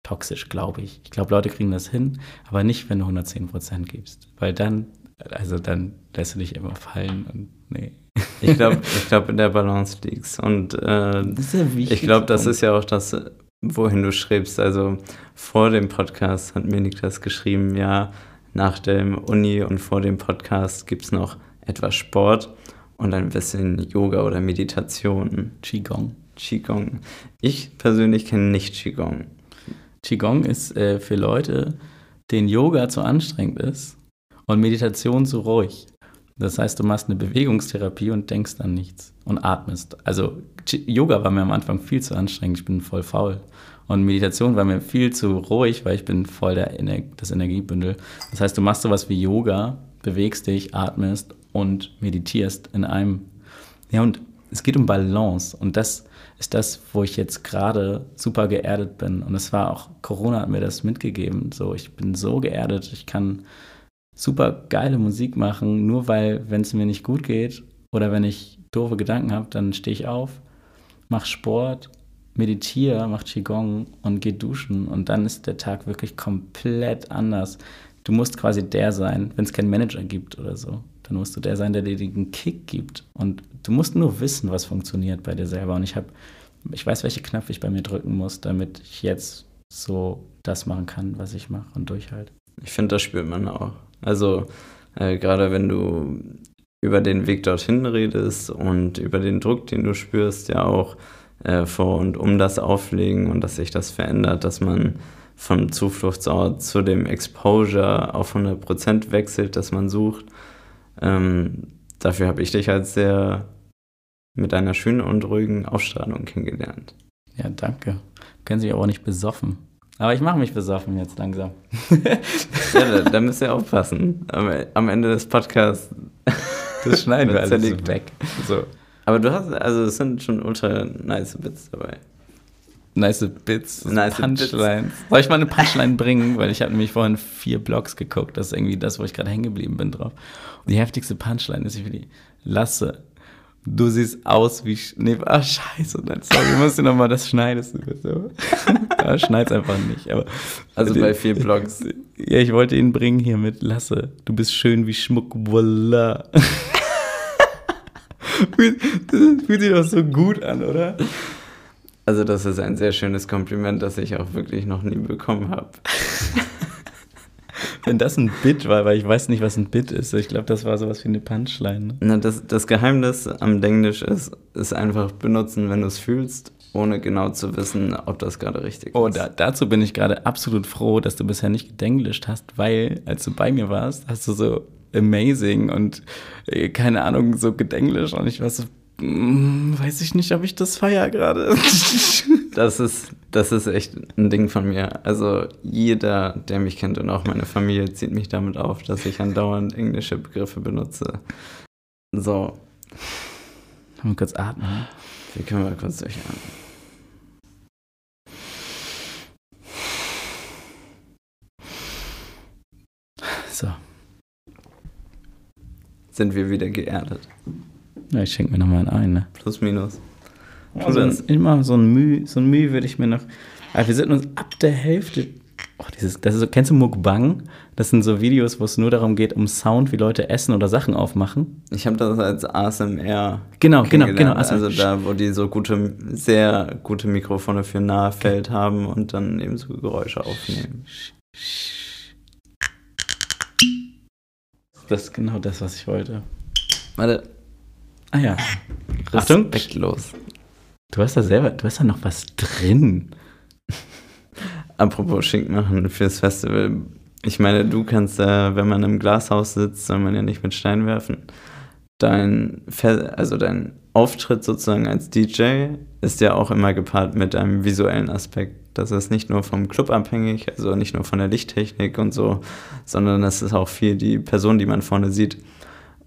Toxisch, glaube ich. Ich glaube, Leute kriegen das hin, aber nicht, wenn du 110% gibst. Weil dann, also dann lässt du dich immer fallen und nee. Ich glaube, ich glaub, in der Balance liegt's. Und äh, Das ist ja wichtig. ich glaube, das ist ja auch das, wohin du schreibst. Also vor dem Podcast hat mir Niklas geschrieben, ja, nach dem Uni und vor dem Podcast gibt es noch etwas Sport und ein bisschen Yoga oder Meditation. Qigong. Qigong. Ich persönlich kenne nicht Qigong. Qigong ist äh, für Leute, denen Yoga zu anstrengend ist und Meditation zu ruhig. Das heißt, du machst eine Bewegungstherapie und denkst an nichts und atmest. Also Yoga war mir am Anfang viel zu anstrengend, ich bin voll faul. Und Meditation war mir viel zu ruhig, weil ich bin voll der Ener das Energiebündel. Das heißt, du machst sowas wie Yoga, bewegst dich, atmest und meditierst in einem. Ja, und es geht um Balance und das ist das, wo ich jetzt gerade super geerdet bin. Und es war auch, Corona hat mir das mitgegeben. So, ich bin so geerdet, ich kann super geile Musik machen, nur weil, wenn es mir nicht gut geht oder wenn ich doofe Gedanken habe, dann stehe ich auf, mach Sport, meditiere, mach Qigong und geh duschen und dann ist der Tag wirklich komplett anders. Du musst quasi der sein, wenn es keinen Manager gibt oder so. Dann musst du der sein, der dir den Kick gibt. Und du musst nur wissen, was funktioniert bei dir selber. Und ich habe, ich weiß, welche Knöpfe ich bei mir drücken muss, damit ich jetzt so das machen kann, was ich mache und durchhalte. Ich finde, das spürt man auch. Also Äh, Gerade wenn du über den Weg dorthin redest und über den Druck, den du spürst, ja auch äh, vor und um das Auflegen und dass sich das verändert, dass man vom Zufluchtsort zu dem Exposure auf 100% wechselt, das man sucht. Ähm, dafür habe ich dich als sehr mit einer schönen und ruhigen Ausstrahlung kennengelernt. Ja, danke. Können Sie aber auch nicht besoffen. Aber ich mache mich besoffen jetzt langsam. ja, da, da müsst ihr aufpassen. Am, am Ende des Podcasts. Das schneiden wir alles weg. So. Aber du hast, also es sind schon ultra nice Bits dabei. Nice Bits, Nice Punchlines. Soll ich mal eine Punchline bringen? Weil ich habe nämlich vorhin vier Blogs geguckt. Das ist irgendwie das, wo ich gerade hängen geblieben bin drauf. Die heftigste Punchline ist, ich will die Lasse. Du siehst aus wie. Sch nee, ah, scheiße. Nein, sorry, du musst dir nochmal, das schneidest du bitte. ja, schneid's einfach nicht. Aber, Also bei vier Blogs. Ja, ich wollte ihn bringen hier mit Lasse. Du bist schön wie Schmuck, voila. das fühlt sich doch so gut an, oder? Also das ist ein sehr schönes Kompliment, das ich auch wirklich noch nie bekommen habe. Wenn das ein Bit war, weil ich weiß nicht, was ein Bit ist. Ich glaube, das war sowas wie eine Punchline. Ne? Na, das, das Geheimnis am Denglisch ist, ist einfach benutzen, wenn du es fühlst, ohne genau zu wissen, ob das gerade richtig Oh, ist. da, dazu bin ich gerade absolut froh, dass du bisher nicht gedenglischt hast, weil als du bei mir warst, hast du so amazing und äh, keine Ahnung, so gedenglischt und ich war so, weiß ich nicht, ob ich das feier gerade. Das ist, das ist echt ein Ding von mir. Also jeder, der mich kennt und auch meine Familie, zieht mich damit auf, dass ich andauernd englische Begriffe benutze. So, Mal kurz atmen. wir können mal kurz durchatmen. So, Sind wir wieder geerdet. Ja, ich schenke mir nochmal einen ein, ne? Plus, minus. Also immer so ein Mühe, so ein Mühe würde ich mir noch. Aber wir sind uns ab der Hälfte. Oh, dieses, das ist so, kennst du Mukbang? Das sind so Videos, wo es nur darum geht, um Sound, wie Leute essen oder Sachen aufmachen. Ich habe das als ASMR Genau, genau, genau. kennengelernt. Also, Also da, wo die so gute, sehr gute Mikrofone für Nahfeld haben und dann eben so Geräusche aufnehmen. das ist genau das, was ich wollte. Warte, Ah ja. Achtung. respektlos. Du hast da selber, du hast da noch was drin. Apropos schick machen fürs Festival. Ich meine, du kannst da, wenn man im Glashaus sitzt, soll man ja nicht mit Stein werfen. Dein, Fe also dein Auftritt sozusagen als DJ ist ja auch immer gepaart mit einem visuellen Aspekt. Das ist nicht nur vom Club abhängig, also nicht nur von der Lichttechnik und so, sondern das ist auch viel die Person, die man vorne sieht.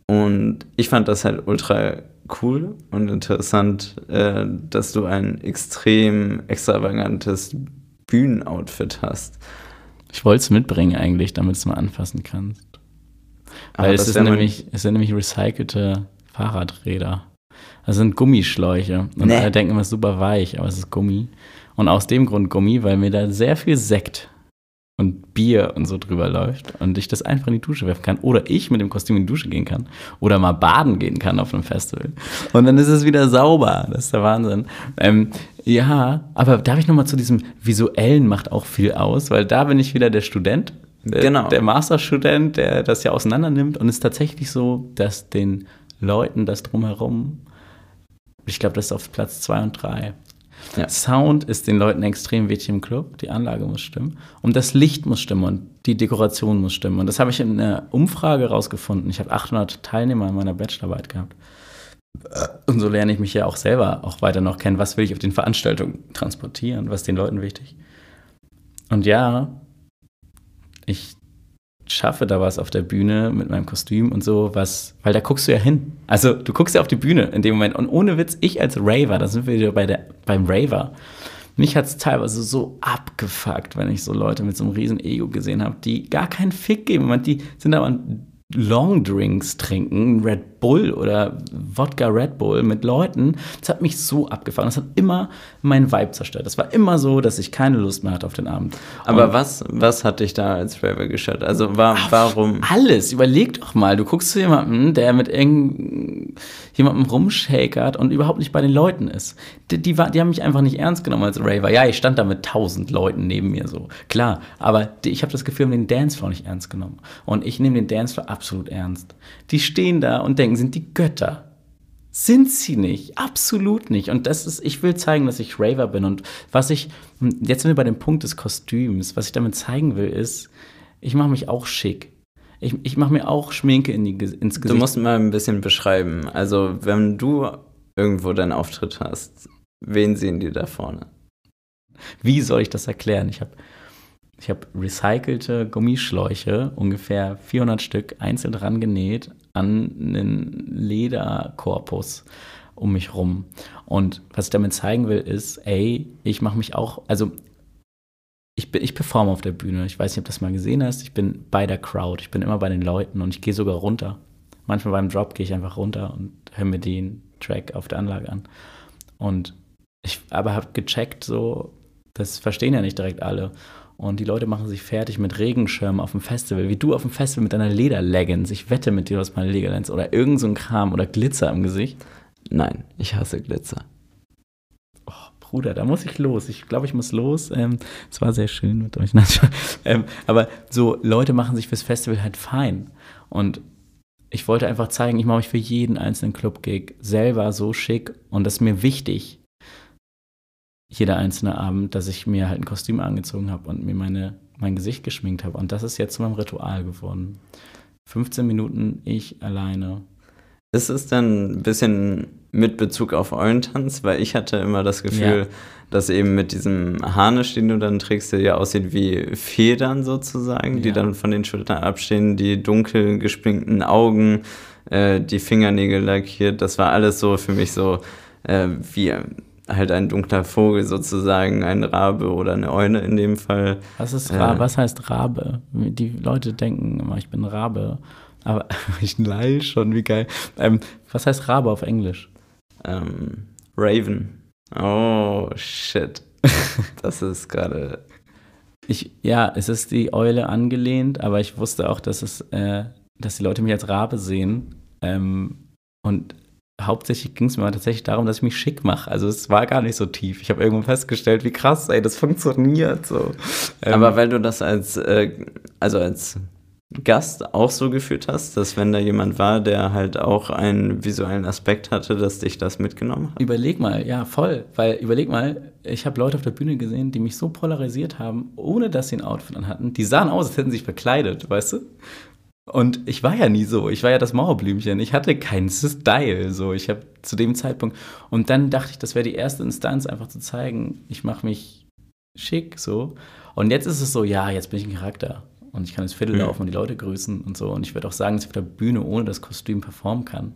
Und ich fand das halt ultra cool und interessant, äh, dass du ein extrem extravagantes Bühnenoutfit hast. Ich wollte es mitbringen eigentlich, damit du es mal anfassen kannst. Aber Weil es, das ist nämlich, es sind nämlich recycelte Fahrradräder. Das sind Gummischläuche. Und Nee. alle denken immer, es ist super weich, aber es ist Gummi. Und aus dem Grund Gummi, weil mir da sehr viel Sekt und Bier und so drüber läuft und ich das einfach in die Dusche werfen kann. Oder ich mit dem Kostüm in die Dusche gehen kann. Oder mal baden gehen kann auf einem Festival. Und dann ist es wieder sauber. Das ist der Wahnsinn. Ähm, ja, aber darf ich nochmal zu diesem Visuellen macht auch viel aus, weil da bin ich wieder der Student. Der, Genau. Der Masterstudent, der das ja auseinander nimmt. Und es ist tatsächlich so, dass den Leuten das drumherum, ich glaube, das ist auf Platz zwei und drei. Ja. Sound ist den Leuten extrem wichtig im Club. Die Anlage muss stimmen. Und das Licht muss stimmen und die Dekoration muss stimmen. Und das habe ich in einer Umfrage rausgefunden. Ich habe 800 Teilnehmer in meiner Bachelorarbeit gehabt. Und so lerne ich mich ja auch selber auch weiter noch kennen. Was will ich auf den Veranstaltungen transportieren? Was ist den Leuten wichtig? Und ja, ich schaffe da was auf der Bühne mit meinem Kostüm und so, was, weil da guckst du ja hin. Also du guckst ja auf die Bühne in dem Moment. Und ohne Witz, ich als Raver, da sind wir wieder bei der, beim Raver. Mich hat es teilweise so abgefuckt, wenn ich so Leute mit so einem riesen Ego gesehen habe, die gar keinen Fick geben. Die sind aber Longdrinks trinken, Red Bull oder Wodka Red Bull mit Leuten. Das hat mich so abgefahren. Das hat immer meinen Vibe zerstört. Das war immer so, dass ich keine Lust mehr hatte auf den Abend. Aber Und- was, was hat dich da als Raver gestört? Also war, warum? alles. Überleg doch mal. Du guckst zu jemandem, der mit irgendjemandem rumshakert und überhaupt nicht bei den Leuten ist. Die, die, war, die haben mich einfach nicht ernst genommen als Raver. Ja, ich stand da mit tausend Leuten neben mir so. Klar. Aber die, ich habe das Gefühl, den Dancefloor nicht ernst genommen. Und ich nehme den Dancefloor absolut ernst. Die stehen da und denken, sind die Götter. Sind sie nicht, absolut nicht. Und das ist, ich will zeigen, dass ich Raver bin. Und was ich, jetzt sind wir bei dem Punkt des Kostüms, was ich damit zeigen will, ist, ich mache mich auch schick. Ich, ich mache mir auch Schminke in die, ins Gesicht. Du musst mal ein bisschen beschreiben. Also, wenn du irgendwo deinen Auftritt hast, wen sehen die da vorne? Wie soll ich das erklären? Ich habe ich hab recycelte Gummischläuche, ungefähr 400 Stück, einzeln dran genäht an einen Lederkorpus um mich rum. Und was ich damit zeigen will, ist, ey, ich mache mich auch, also ich, bin, ich performe auf der Bühne. Ich weiß nicht, ob du das mal gesehen hast. Ich bin bei der Crowd. Ich bin immer bei den Leuten und ich gehe sogar runter. Manchmal beim Drop gehe ich einfach runter und höre mir den Track auf der Anlage an. Und ich aber habe gecheckt, so, das verstehen ja nicht direkt alle. Und die Leute machen sich fertig mit Regenschirmen auf dem Festival, wie du auf dem Festival mit deiner Lederleggings. Ich wette mit dir, du hast mal Lederleggings oder irgend so ein Kram oder Glitzer im Gesicht. Nein, ich hasse Glitzer. Oh, Bruder, da muss ich los. Ich glaube, ich muss los. Ähm, es war sehr schön mit euch. ähm, aber so, Leute machen sich fürs Festival halt fein. Und ich wollte einfach zeigen, ich mache mich für jeden einzelnen Club-Gig selber so schick und das ist mir wichtig, jeder einzelne Abend, dass ich mir halt ein Kostüm angezogen habe und mir meine, mein Gesicht geschminkt habe. Und das ist jetzt zu meinem Ritual geworden. 15 Minuten ich alleine. Ist es dann ein bisschen mit Bezug auf Eulentanz? Weil ich hatte immer das Gefühl, ja. dass eben mit diesem Harnisch, den du dann trägst, der ja aussieht wie Federn sozusagen, ja. die dann von den Schultern abstehen, die dunkel gespinkten Augen, äh, die Fingernägel lackiert. Das war alles so für mich so äh, wie halt ein dunkler Vogel sozusagen, ein Rabe oder eine Eule in dem Fall. Was ist Rabe? Äh, was heißt Rabe? Die Leute denken immer, ich bin Rabe. Aber ich leih schon, wie geil. Ähm, was heißt Rabe auf Englisch? Ähm, Raven. Oh, shit. das ist gerade. Ich, ja, es ist die Eule angelehnt, aber ich wusste auch, dass es, äh, dass die Leute mich als Rabe sehen. Ähm, und hauptsächlich ging es mir tatsächlich darum, dass ich mich schick mache. Also es war gar nicht so tief. Ich habe irgendwann festgestellt, wie krass, ey, das funktioniert so. Ähm, Aber weil du das als, äh, also als Gast auch so gefühlt hast, dass wenn da jemand war, der halt auch einen visuellen Aspekt hatte, dass dich das mitgenommen hat? Überleg mal, ja, voll. Weil überleg mal, ich habe Leute auf der Bühne gesehen, die mich so polarisiert haben, ohne dass sie ein Outfit an hatten. Die sahen aus, als hätten sie sich verkleidet, weißt du? Und ich war ja nie so. Ich war ja das Mauerblümchen. Ich hatte keinen Style. So, ich habe zu dem Zeitpunkt. Und dann dachte ich, das wäre die erste Instanz, einfach zu zeigen, ich mache mich schick. So. Und jetzt ist es so, ja, jetzt bin ich ein Charakter. Und ich kann ins Viertel mhm. laufen und die Leute grüßen und so. Und ich würde auch sagen, dass ich auf der Bühne ohne das Kostüm performen kann.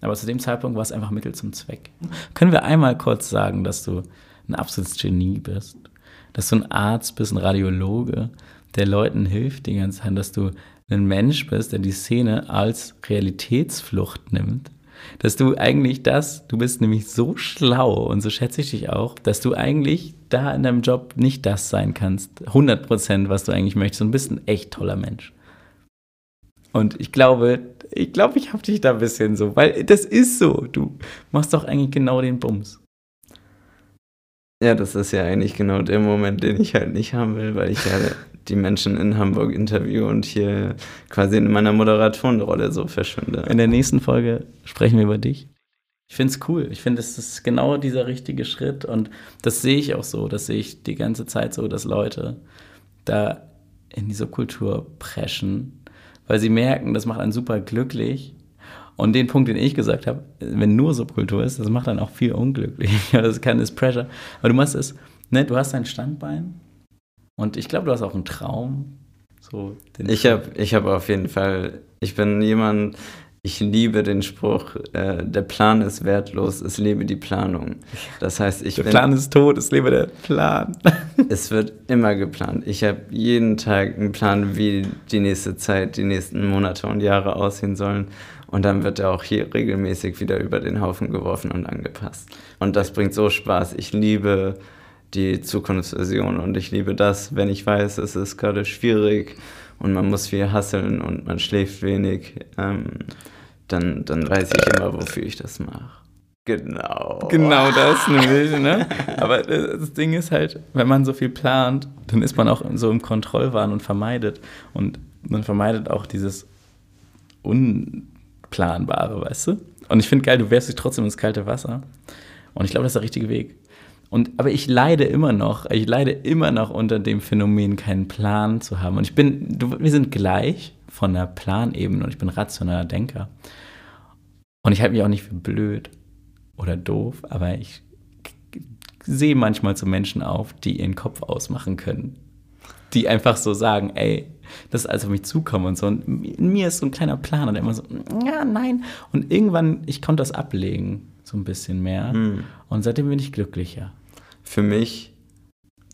Aber zu dem Zeitpunkt war es einfach Mittel zum Zweck. Können wir einmal kurz sagen, dass du ein absolutes Genie bist? Dass du ein Arzt bist, ein Radiologe, der Leuten hilft die ganze Zeit, dass du ein Mensch bist, der die Szene als Realitätsflucht nimmt, dass du eigentlich das, du bist nämlich so schlau und so schätze ich dich auch, dass du eigentlich da in deinem Job nicht das sein kannst, 100 Prozent, was du eigentlich möchtest und bist ein echt toller Mensch. Und ich glaube, ich glaube, ich habe dich da ein bisschen so, weil das ist so. Du machst doch eigentlich genau den Bums. Ja, das ist ja eigentlich genau der Moment, den ich halt nicht haben will, weil ich ja die Menschen in Hamburg interviewe und hier quasi in meiner Moderatorenrolle so verschwinde. In der nächsten Folge sprechen wir über dich. Ich finde es cool. Ich finde, es ist genau dieser richtige Schritt und das sehe ich auch so. Das sehe ich die ganze Zeit so, dass Leute da in diese Kultur preschen, weil sie merken, das macht einen super glücklich. Und den Punkt, den ich gesagt habe, wenn nur Subkultur ist, das macht dann auch viel unglücklich. das kann ist Pressure. Aber du machst es, ne, du hast dein Standbein und ich glaube, du hast auch einen Traum. So, ich habe ich hab auf jeden Fall, ich bin jemand, ich liebe den Spruch, äh, der Plan ist wertlos, es lebe die Planung. Das heißt, ich Der bin, Plan ist tot, es lebe der Plan. es wird immer geplant. Ich habe jeden Tag einen Plan, wie die nächste Zeit, die nächsten Monate und Jahre aussehen sollen. Und dann wird er auch hier regelmäßig wieder über den Haufen geworfen und angepasst. Und das bringt so Spaß. Ich liebe die Zukunftsversion. Und ich liebe das, wenn ich weiß, es ist gerade schwierig und man muss viel hasseln und man schläft wenig, ähm, dann, dann weiß ich immer, wofür ich das mache. Genau. Genau das nämlich, ne? Aber das Ding ist halt, wenn man so viel plant, dann ist man auch so im Kontrollwahn und vermeidet. Und man vermeidet auch dieses Unplanbare, weißt du? Und ich finde geil, du werfst dich trotzdem ins kalte Wasser. Und ich glaube, das ist der richtige Weg. Und, aber ich leide immer noch, ich leide immer noch unter dem Phänomen, keinen Plan zu haben. Und ich bin, du, wir sind gleich von der Planebene und ich bin rationaler Denker. Und ich halte mich auch nicht für blöd oder doof, aber ich sehe manchmal zu Menschen auf, die ihren Kopf ausmachen können. Die einfach so sagen, ey, das ist alles auf mich zukommen und so. Und in mir ist so ein kleiner Plan und immer so, ja, nein. Und irgendwann, ich konnte das ablegen, so ein bisschen mehr. Hm. Und seitdem bin ich glücklicher. Für mich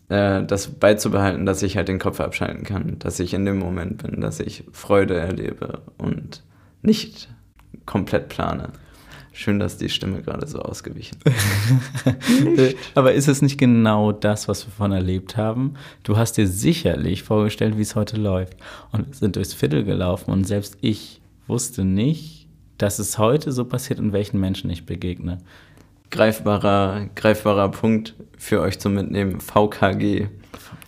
äh, das beizubehalten, dass ich halt den Kopf abschalten kann, dass ich in dem Moment bin, dass ich Freude erlebe und nicht komplett plane. Schön, dass die Stimme gerade so ausgewichen ist. Aber ist es nicht genau das, was wir von erlebt haben? Du hast dir sicherlich vorgestellt, wie es heute läuft. Und wir sind durchs Viertel gelaufen und selbst ich wusste nicht, dass es heute so passiert und welchen Menschen ich begegne. Greifbarer, greifbarer Punkt für euch zum Mitnehmen: VKG.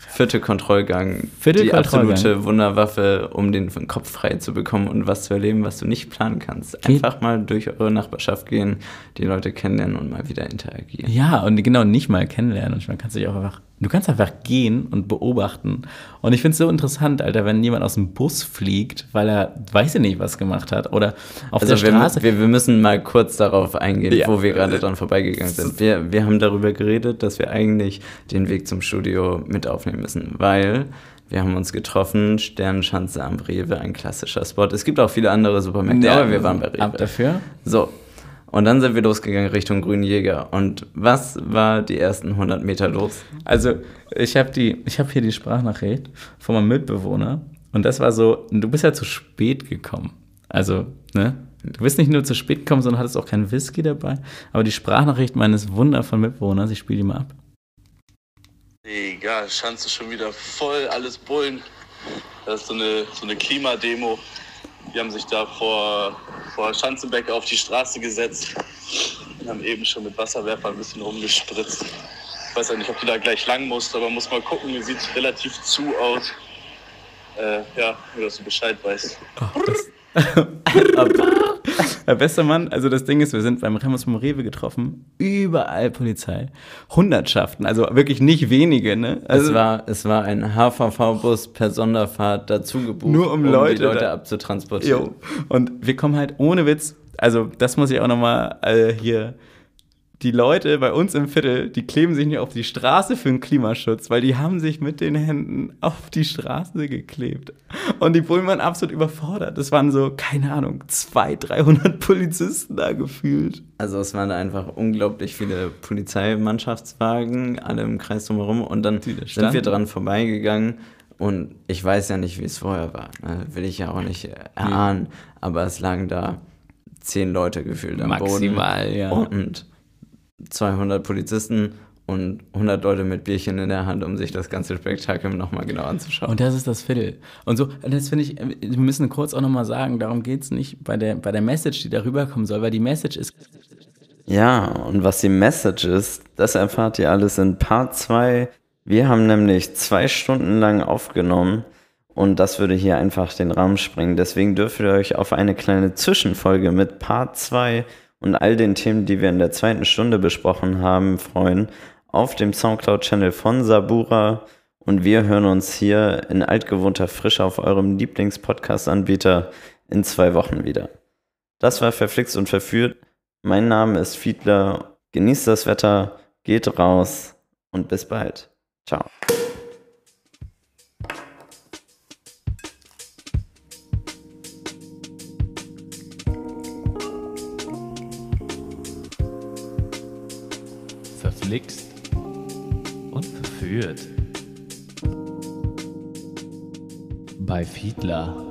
Vierte Kontrollgang. Vierte die Kontrollgang. absolute Wunderwaffe, um den Kopf frei zu bekommen und was zu erleben, was du nicht planen kannst. Einfach mal durch eure Nachbarschaft gehen, die Leute kennenlernen und mal wieder interagieren. Ja, und genau nicht mal kennenlernen. Und man kannst dich auch einfach, du kannst einfach gehen und beobachten. Und ich finde es so interessant, Alter, wenn jemand aus dem Bus fliegt, weil er weiß ich nicht, was gemacht hat. Oder auf Also der wir, Straße. wir, wir müssen mal kurz darauf eingehen, Ja. wo wir gerade dran vorbeigegangen sind. Wir, wir haben darüber geredet, dass wir eigentlich den Weg zum Studio mit aufnehmen müssen, weil wir haben uns getroffen, Sternschanze am Rewe, ein klassischer Spot. Es gibt auch viele andere Supermärkte, aber wir waren bei Rewe. Ab dafür. So, und dann sind wir losgegangen Richtung Grünen Jäger. Und was war die ersten 100 Meter los? Also, ich habe die, ich habe hier die Sprachnachricht von meinem Mitbewohner und das war so, du bist ja zu spät gekommen. Also, ne? Du bist nicht nur zu spät gekommen, sondern hattest auch keinen Whisky dabei. Aber die Sprachnachricht meines wundervollen Mitbewohners, ich spiele die mal ab. Egal, Schanze schon wieder voll, alles Bullen. Das ist so eine, so eine Klimademo. Die haben sich da vor, vor Schanzenbeck auf die Straße gesetzt und haben eben schon mit Wasserwerfer ein bisschen rumgespritzt. Ich weiß ja nicht, ob du da gleich lang musst, aber muss mal gucken, sieht relativ zu aus. Äh, ja, nur dass du Bescheid weißt. Herr bester Mann, also das Ding ist, wir sind beim Remus vom Rewe getroffen, überall Polizei, Hundertschaften, also wirklich nicht wenige, ne? Also es, war, es war ein HVV-Bus per Sonderfahrt dazu gebucht, Nur um die Leute Leute da- abzutransportieren. Jo. Und wir kommen halt ohne Witz, also das muss ich auch nochmal äh, hier. Die Leute bei uns im Viertel, die kleben sich nicht auf die Straße für den Klimaschutz, weil die haben sich mit den Händen auf die Straße geklebt. Und die Bullen waren absolut überfordert. Das waren so, keine Ahnung, 200, 300 Polizisten da gefühlt. Also es waren einfach unglaublich viele Polizeimannschaftswagen, alle im Kreis drumherum. Und dann sind wir dran vorbeigegangen. Und ich weiß ja nicht, wie es vorher war. ne? Will ich ja auch nicht erahnen. Aber es lagen da zehn Leute gefühlt am Maximal, Boden. ja. Und 200 Polizisten und 100 Leute mit Bierchen in der Hand, um sich das ganze Spektakel nochmal genau anzuschauen. Und das ist das Viertel. Und so, das finde ich, wir müssen kurz auch nochmal sagen, darum geht es nicht bei der, bei der Message, die darüber kommen soll, weil die Message ist, Ja, und was die Message ist, das erfahrt ihr alles in Part 2. Wir haben nämlich zwei Stunden lang aufgenommen und das würde hier einfach den Rahmen sprengen. Deswegen dürft ihr euch auf eine kleine Zwischenfolge mit Part 2 und all den Themen, die wir in der zweiten Stunde besprochen haben, freuen. Auf dem Soundcloud-Channel von Sabura. Und wir hören uns hier in altgewohnter Frische auf eurem Lieblings-Podcast-Anbieter in zwei Wochen wieder. Das war Verflixt und Verführt. Mein Name ist Fiedler. Genießt das Wetter, geht raus und bis bald. Ciao. Verflixt und verführt. Bei Fiedler.